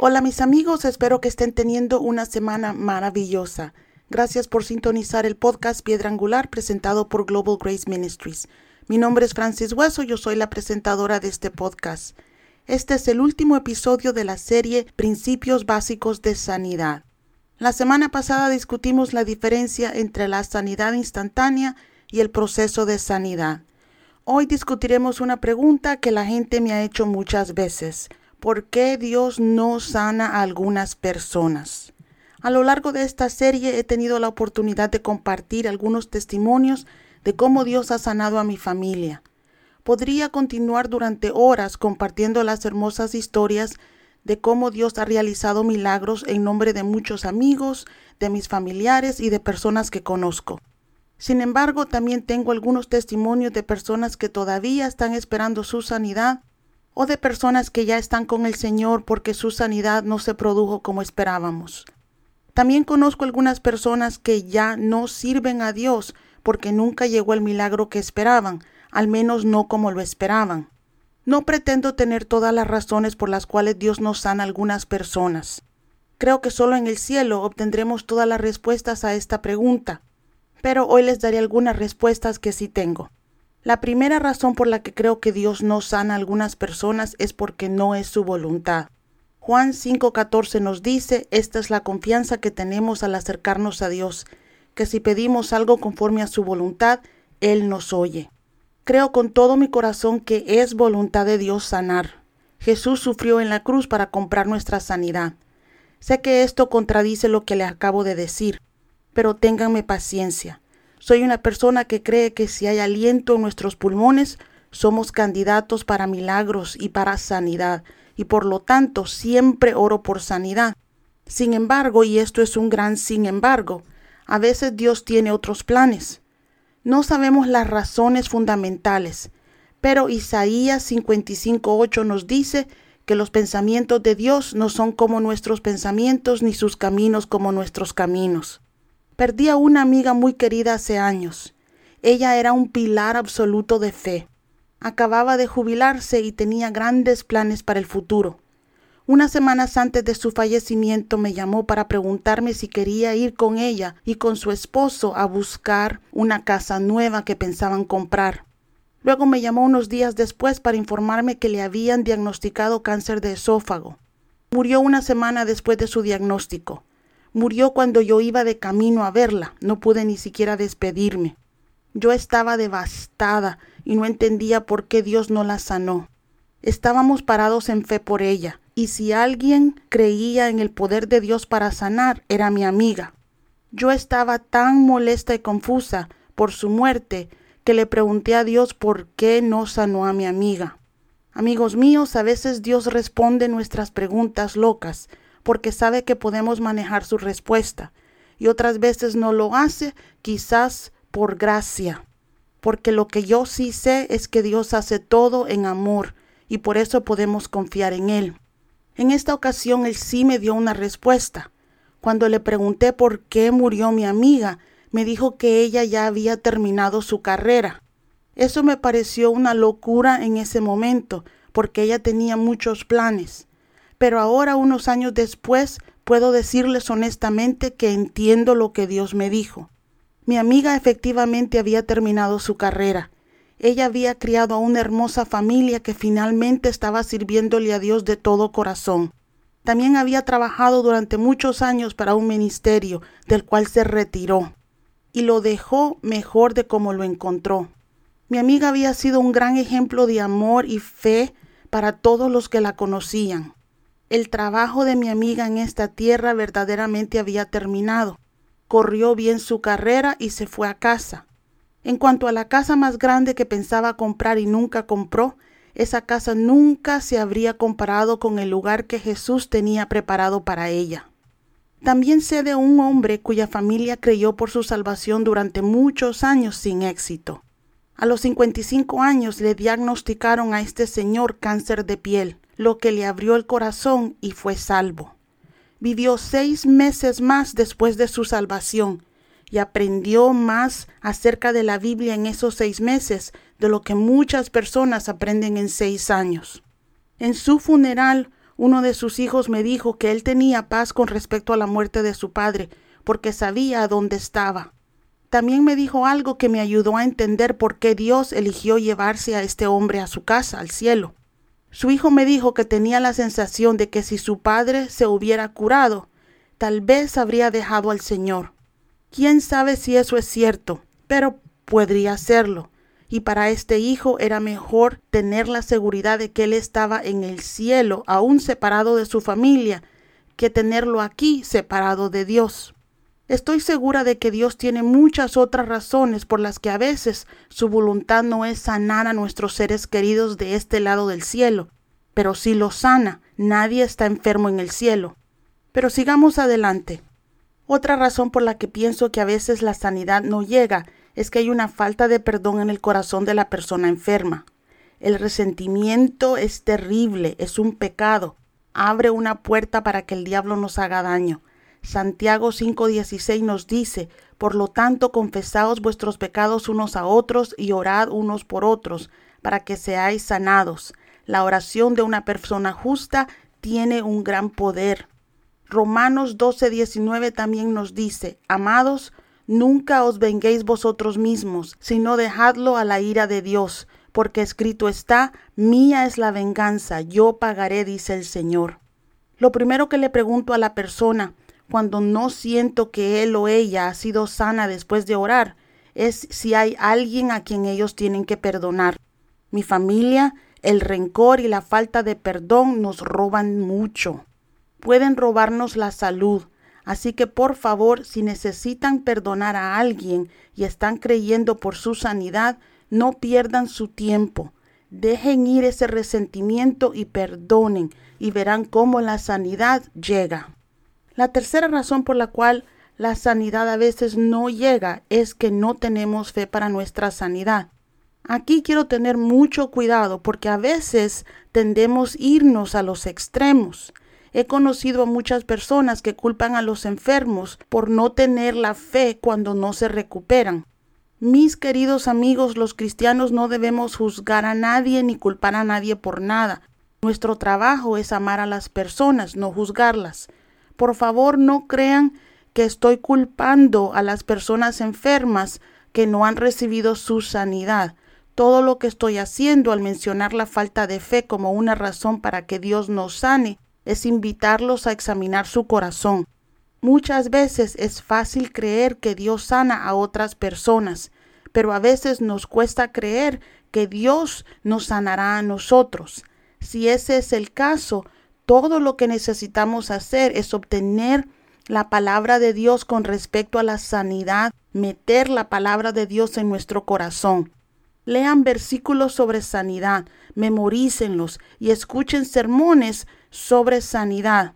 Hola mis amigos, espero que estén teniendo una semana maravillosa. Gracias por sintonizar el podcast Piedra Angular presentado por Global Grace Ministries. Mi nombre es Francis Hueso, yo soy la presentadora de este podcast. Este es el último episodio de la serie Principios Básicos de Sanidad. La semana pasada discutimos la diferencia entre la sanidad instantánea y el proceso de sanidad. Hoy discutiremos una pregunta que la gente me ha hecho muchas veces. ¿Por qué Dios no sana a algunas personas? A lo largo de esta serie he tenido la oportunidad de compartir algunos testimonios de cómo Dios ha sanado a mi familia. Podría continuar durante horas compartiendo las hermosas historias de cómo Dios ha realizado milagros en nombre de muchos amigos, de mis familiares y de personas que conozco. Sin embargo, también tengo algunos testimonios de personas que todavía están esperando su sanidad o de personas que ya están con el Señor porque su sanidad no se produjo como esperábamos. También conozco algunas personas que ya no sirven a Dios porque nunca llegó el milagro que esperaban, al menos no como lo esperaban. No pretendo tener todas las razones por las cuales Dios nos sana a algunas personas. Creo que solo en el cielo obtendremos todas las respuestas a esta pregunta, pero hoy les daré algunas respuestas que sí tengo. La primera razón por la que creo que Dios no sana a algunas personas es porque no es su voluntad. Juan 5:14 nos dice, esta es la confianza que tenemos al acercarnos a Dios, que si pedimos algo conforme a su voluntad, Él nos oye. Creo con todo mi corazón que es voluntad de Dios sanar. Jesús sufrió en la cruz para comprar nuestra sanidad. Sé que esto contradice lo que le acabo de decir, pero ténganme paciencia. Soy una persona que cree que si hay aliento en nuestros pulmones, somos candidatos para milagros y para sanidad, y por lo tanto siempre oro por sanidad. Sin embargo, y esto es un gran sin embargo, a veces Dios tiene otros planes. No sabemos las razones fundamentales, pero Isaías 55.8 nos dice que los pensamientos de Dios no son como nuestros pensamientos, ni sus caminos como nuestros caminos. Perdí a una amiga muy querida hace años. Ella era un pilar absoluto de fe. Acababa de jubilarse y tenía grandes planes para el futuro. Unas semanas antes de su fallecimiento me llamó para preguntarme si quería ir con ella y con su esposo a buscar una casa nueva que pensaban comprar. Luego me llamó unos días después para informarme que le habían diagnosticado cáncer de esófago. Murió una semana después de su diagnóstico. Murió cuando yo iba de camino a verla. No pude ni siquiera despedirme. Yo estaba devastada y no entendía por qué Dios no la sanó. Estábamos parados en fe por ella, y si alguien creía en el poder de Dios para sanar, era mi amiga. Yo estaba tan molesta y confusa por su muerte que le pregunté a Dios por qué no sanó a mi amiga. Amigos míos, a veces Dios responde nuestras preguntas locas, porque sabe que podemos manejar su respuesta y otras veces no lo hace quizás por gracia. Porque lo que yo sí sé es que Dios hace todo en amor y por eso podemos confiar en Él. En esta ocasión Él sí me dio una respuesta. Cuando le pregunté por qué murió mi amiga, me dijo que ella ya había terminado su carrera. Eso me pareció una locura en ese momento, porque ella tenía muchos planes pero ahora, unos años después, puedo decirles honestamente que entiendo lo que Dios me dijo. Mi amiga efectivamente había terminado su carrera. Ella había criado a una hermosa familia que finalmente estaba sirviéndole a Dios de todo corazón. También había trabajado durante muchos años para un ministerio, del cual se retiró, y lo dejó mejor de como lo encontró. Mi amiga había sido un gran ejemplo de amor y fe para todos los que la conocían. El trabajo de mi amiga en esta tierra verdaderamente había terminado. Corrió bien su carrera y se fue a casa. En cuanto a la casa más grande que pensaba comprar y nunca compró, esa casa nunca se habría comparado con el lugar que Jesús tenía preparado para ella. También sé de un hombre cuya familia creyó por su salvación durante muchos años sin éxito. A los 55 años le diagnosticaron a este señor cáncer de piel lo que le abrió el corazón y fue salvo. Vivió seis meses más después de su salvación y aprendió más acerca de la Biblia en esos seis meses de lo que muchas personas aprenden en seis años. En su funeral, uno de sus hijos me dijo que él tenía paz con respecto a la muerte de su padre, porque sabía dónde estaba. También me dijo algo que me ayudó a entender por qué Dios eligió llevarse a este hombre a su casa, al cielo. Su hijo me dijo que tenía la sensación de que si su padre se hubiera curado, tal vez habría dejado al Señor. Quién sabe si eso es cierto, pero podría serlo y para este hijo era mejor tener la seguridad de que él estaba en el cielo, aún separado de su familia, que tenerlo aquí separado de Dios. Estoy segura de que Dios tiene muchas otras razones por las que a veces su voluntad no es sanar a nuestros seres queridos de este lado del cielo, pero si lo sana, nadie está enfermo en el cielo. Pero sigamos adelante. Otra razón por la que pienso que a veces la sanidad no llega es que hay una falta de perdón en el corazón de la persona enferma. El resentimiento es terrible, es un pecado. Abre una puerta para que el diablo nos haga daño. Santiago 5:16 nos dice, Por lo tanto, confesaos vuestros pecados unos a otros y orad unos por otros, para que seáis sanados. La oración de una persona justa tiene un gran poder. Romanos 12:19 también nos dice, Amados, Nunca os venguéis vosotros mismos, sino dejadlo a la ira de Dios, porque escrito está, mía es la venganza, yo pagaré, dice el Señor. Lo primero que le pregunto a la persona, cuando no siento que él o ella ha sido sana después de orar, es si hay alguien a quien ellos tienen que perdonar. Mi familia, el rencor y la falta de perdón nos roban mucho. Pueden robarnos la salud, Así que por favor, si necesitan perdonar a alguien y están creyendo por su sanidad, no pierdan su tiempo. Dejen ir ese resentimiento y perdonen y verán cómo la sanidad llega. La tercera razón por la cual la sanidad a veces no llega es que no tenemos fe para nuestra sanidad. Aquí quiero tener mucho cuidado porque a veces tendemos irnos a los extremos. He conocido a muchas personas que culpan a los enfermos por no tener la fe cuando no se recuperan. Mis queridos amigos, los cristianos no debemos juzgar a nadie ni culpar a nadie por nada. Nuestro trabajo es amar a las personas, no juzgarlas. Por favor, no crean que estoy culpando a las personas enfermas que no han recibido su sanidad. Todo lo que estoy haciendo al mencionar la falta de fe como una razón para que Dios nos sane es invitarlos a examinar su corazón. Muchas veces es fácil creer que Dios sana a otras personas, pero a veces nos cuesta creer que Dios nos sanará a nosotros. Si ese es el caso, todo lo que necesitamos hacer es obtener la palabra de Dios con respecto a la sanidad, meter la palabra de Dios en nuestro corazón. Lean versículos sobre sanidad, memorícenlos y escuchen sermones sobre sanidad.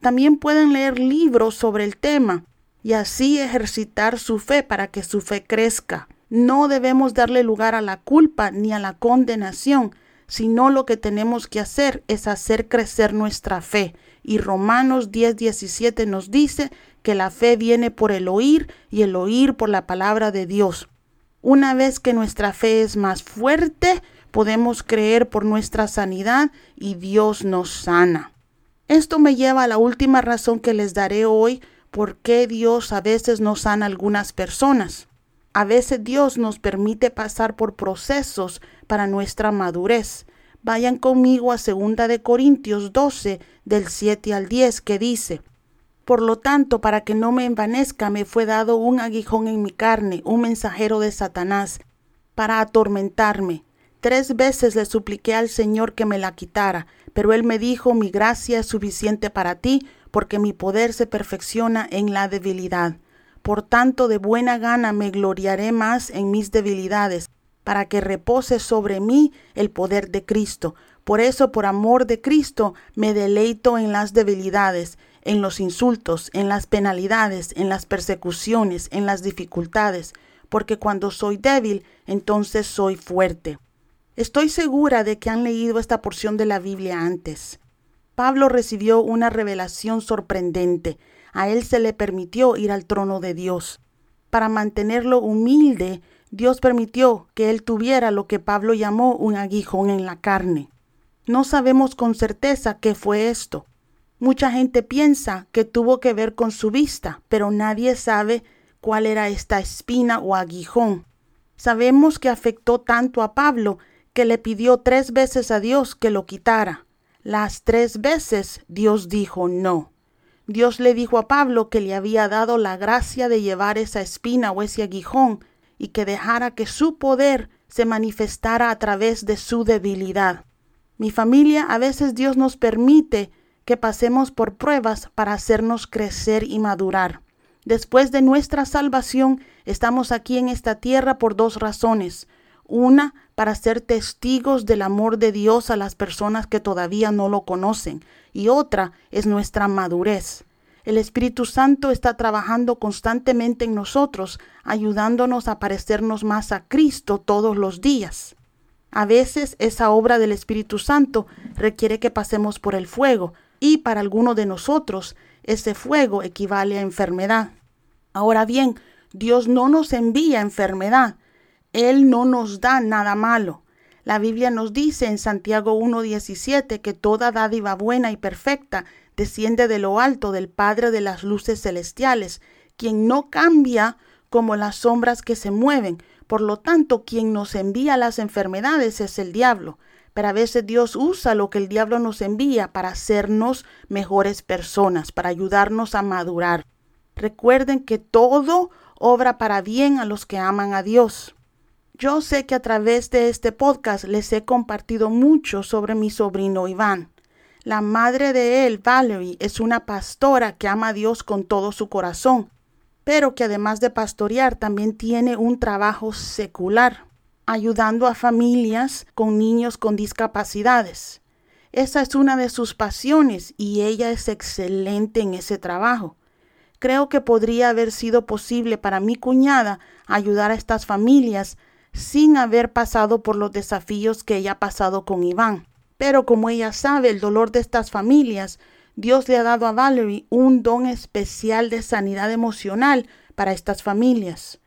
También pueden leer libros sobre el tema y así ejercitar su fe para que su fe crezca. No debemos darle lugar a la culpa ni a la condenación, sino lo que tenemos que hacer es hacer crecer nuestra fe. Y Romanos 10:17 nos dice que la fe viene por el oír y el oír por la palabra de Dios. Una vez que nuestra fe es más fuerte, podemos creer por nuestra sanidad y Dios nos sana. Esto me lleva a la última razón que les daré hoy por qué Dios a veces no sana a algunas personas. A veces Dios nos permite pasar por procesos para nuestra madurez. Vayan conmigo a 2 de Corintios 12 del 7 al 10 que dice: Por lo tanto, para que no me envanezca, me fue dado un aguijón en mi carne, un mensajero de Satanás, para atormentarme. Tres veces le supliqué al Señor que me la quitara, pero él me dijo, mi gracia es suficiente para ti, porque mi poder se perfecciona en la debilidad. Por tanto, de buena gana me gloriaré más en mis debilidades, para que repose sobre mí el poder de Cristo. Por eso, por amor de Cristo, me deleito en las debilidades, en los insultos, en las penalidades, en las persecuciones, en las dificultades, porque cuando soy débil, entonces soy fuerte. Estoy segura de que han leído esta porción de la Biblia antes. Pablo recibió una revelación sorprendente. A él se le permitió ir al trono de Dios. Para mantenerlo humilde, Dios permitió que él tuviera lo que Pablo llamó un aguijón en la carne. No sabemos con certeza qué fue esto. Mucha gente piensa que tuvo que ver con su vista, pero nadie sabe cuál era esta espina o aguijón. Sabemos que afectó tanto a Pablo que le pidió tres veces a Dios que lo quitara. Las tres veces Dios dijo no. Dios le dijo a Pablo que le había dado la gracia de llevar esa espina o ese aguijón y que dejara que su poder se manifestara a través de su debilidad. Mi familia, a veces Dios nos permite que pasemos por pruebas para hacernos crecer y madurar. Después de nuestra salvación, estamos aquí en esta tierra por dos razones. Una, para ser testigos del amor de Dios a las personas que todavía no lo conocen. Y otra es nuestra madurez. El Espíritu Santo está trabajando constantemente en nosotros, ayudándonos a parecernos más a Cristo todos los días. A veces esa obra del Espíritu Santo requiere que pasemos por el fuego, y para algunos de nosotros ese fuego equivale a enfermedad. Ahora bien, Dios no nos envía enfermedad, Él no nos da nada malo. La Biblia nos dice en Santiago 1.17 que toda dádiva buena y perfecta desciende de lo alto del Padre de las luces celestiales, quien no cambia como las sombras que se mueven. Por lo tanto, quien nos envía las enfermedades es el diablo. Pero a veces Dios usa lo que el diablo nos envía para hacernos mejores personas, para ayudarnos a madurar. Recuerden que todo obra para bien a los que aman a Dios. Yo sé que a través de este podcast les he compartido mucho sobre mi sobrino Iván. La madre de él, Valerie, es una pastora que ama a Dios con todo su corazón, pero que además de pastorear también tiene un trabajo secular ayudando a familias con niños con discapacidades. Esa es una de sus pasiones y ella es excelente en ese trabajo. Creo que podría haber sido posible para mi cuñada ayudar a estas familias sin haber pasado por los desafíos que ella ha pasado con Iván. Pero como ella sabe el dolor de estas familias, Dios le ha dado a Valerie un don especial de sanidad emocional para estas familias.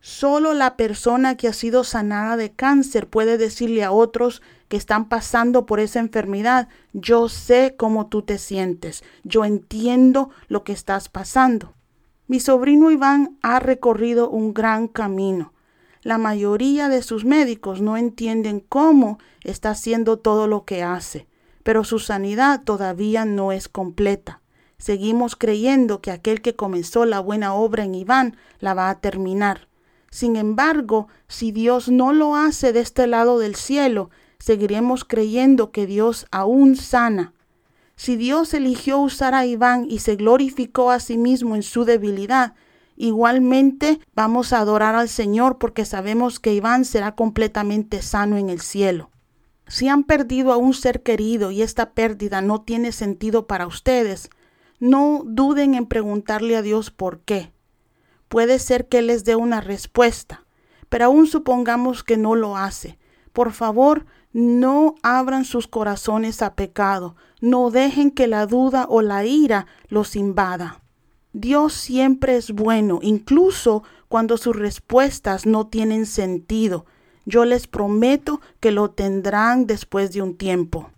Solo la persona que ha sido sanada de cáncer puede decirle a otros que están pasando por esa enfermedad, yo sé cómo tú te sientes, yo entiendo lo que estás pasando. Mi sobrino Iván ha recorrido un gran camino. La mayoría de sus médicos no entienden cómo está haciendo todo lo que hace, pero su sanidad todavía no es completa. Seguimos creyendo que aquel que comenzó la buena obra en Iván la va a terminar. Sin embargo, si Dios no lo hace de este lado del cielo, seguiremos creyendo que Dios aún sana. Si Dios eligió usar a Iván y se glorificó a sí mismo en su debilidad, igualmente vamos a adorar al Señor porque sabemos que Iván será completamente sano en el cielo. Si han perdido a un ser querido y esta pérdida no tiene sentido para ustedes, no duden en preguntarle a Dios por qué. Puede ser que les dé una respuesta, pero aún supongamos que no lo hace. Por favor, no abran sus corazones a pecado, no dejen que la duda o la ira los invada. Dios siempre es bueno, incluso cuando sus respuestas no tienen sentido. Yo les prometo que lo tendrán después de un tiempo.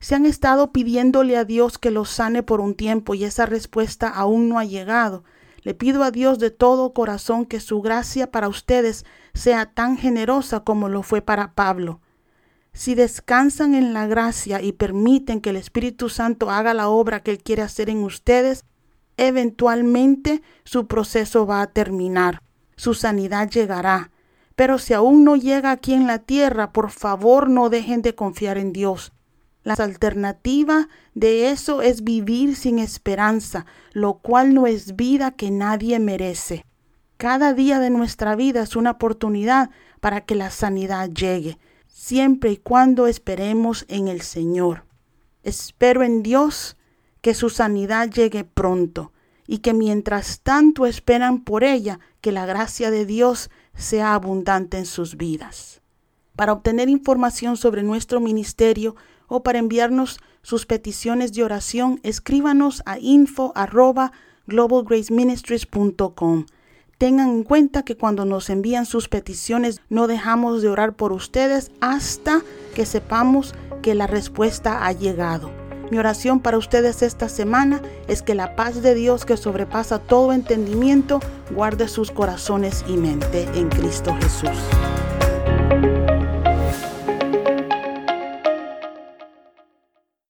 Si han estado pidiéndole a Dios que los sane por un tiempo y esa respuesta aún no ha llegado, le pido a Dios de todo corazón que su gracia para ustedes sea tan generosa como lo fue para Pablo. Si descansan en la gracia y permiten que el Espíritu Santo haga la obra que Él quiere hacer en ustedes, eventualmente su proceso va a terminar, su sanidad llegará. Pero si aún no llega aquí en la tierra, por favor no dejen de confiar en Dios. La alternativa de eso es vivir sin esperanza, lo cual no es vida que nadie merece. Cada día de nuestra vida es una oportunidad para que la sanidad llegue, siempre y cuando esperemos en el Señor. Espero en Dios que su sanidad llegue pronto y que mientras tanto esperan por ella, que la gracia de Dios sea abundante en sus vidas. Para obtener información sobre nuestro ministerio o para enviarnos sus peticiones de oración, escríbanos a info. Tengan en cuenta que cuando nos envían sus peticiones no dejamos de orar por ustedes hasta que sepamos que la respuesta ha llegado. Mi oración para ustedes esta semana es que la paz de Dios que sobrepasa todo entendimiento guarde sus corazones y mente en Cristo Jesús.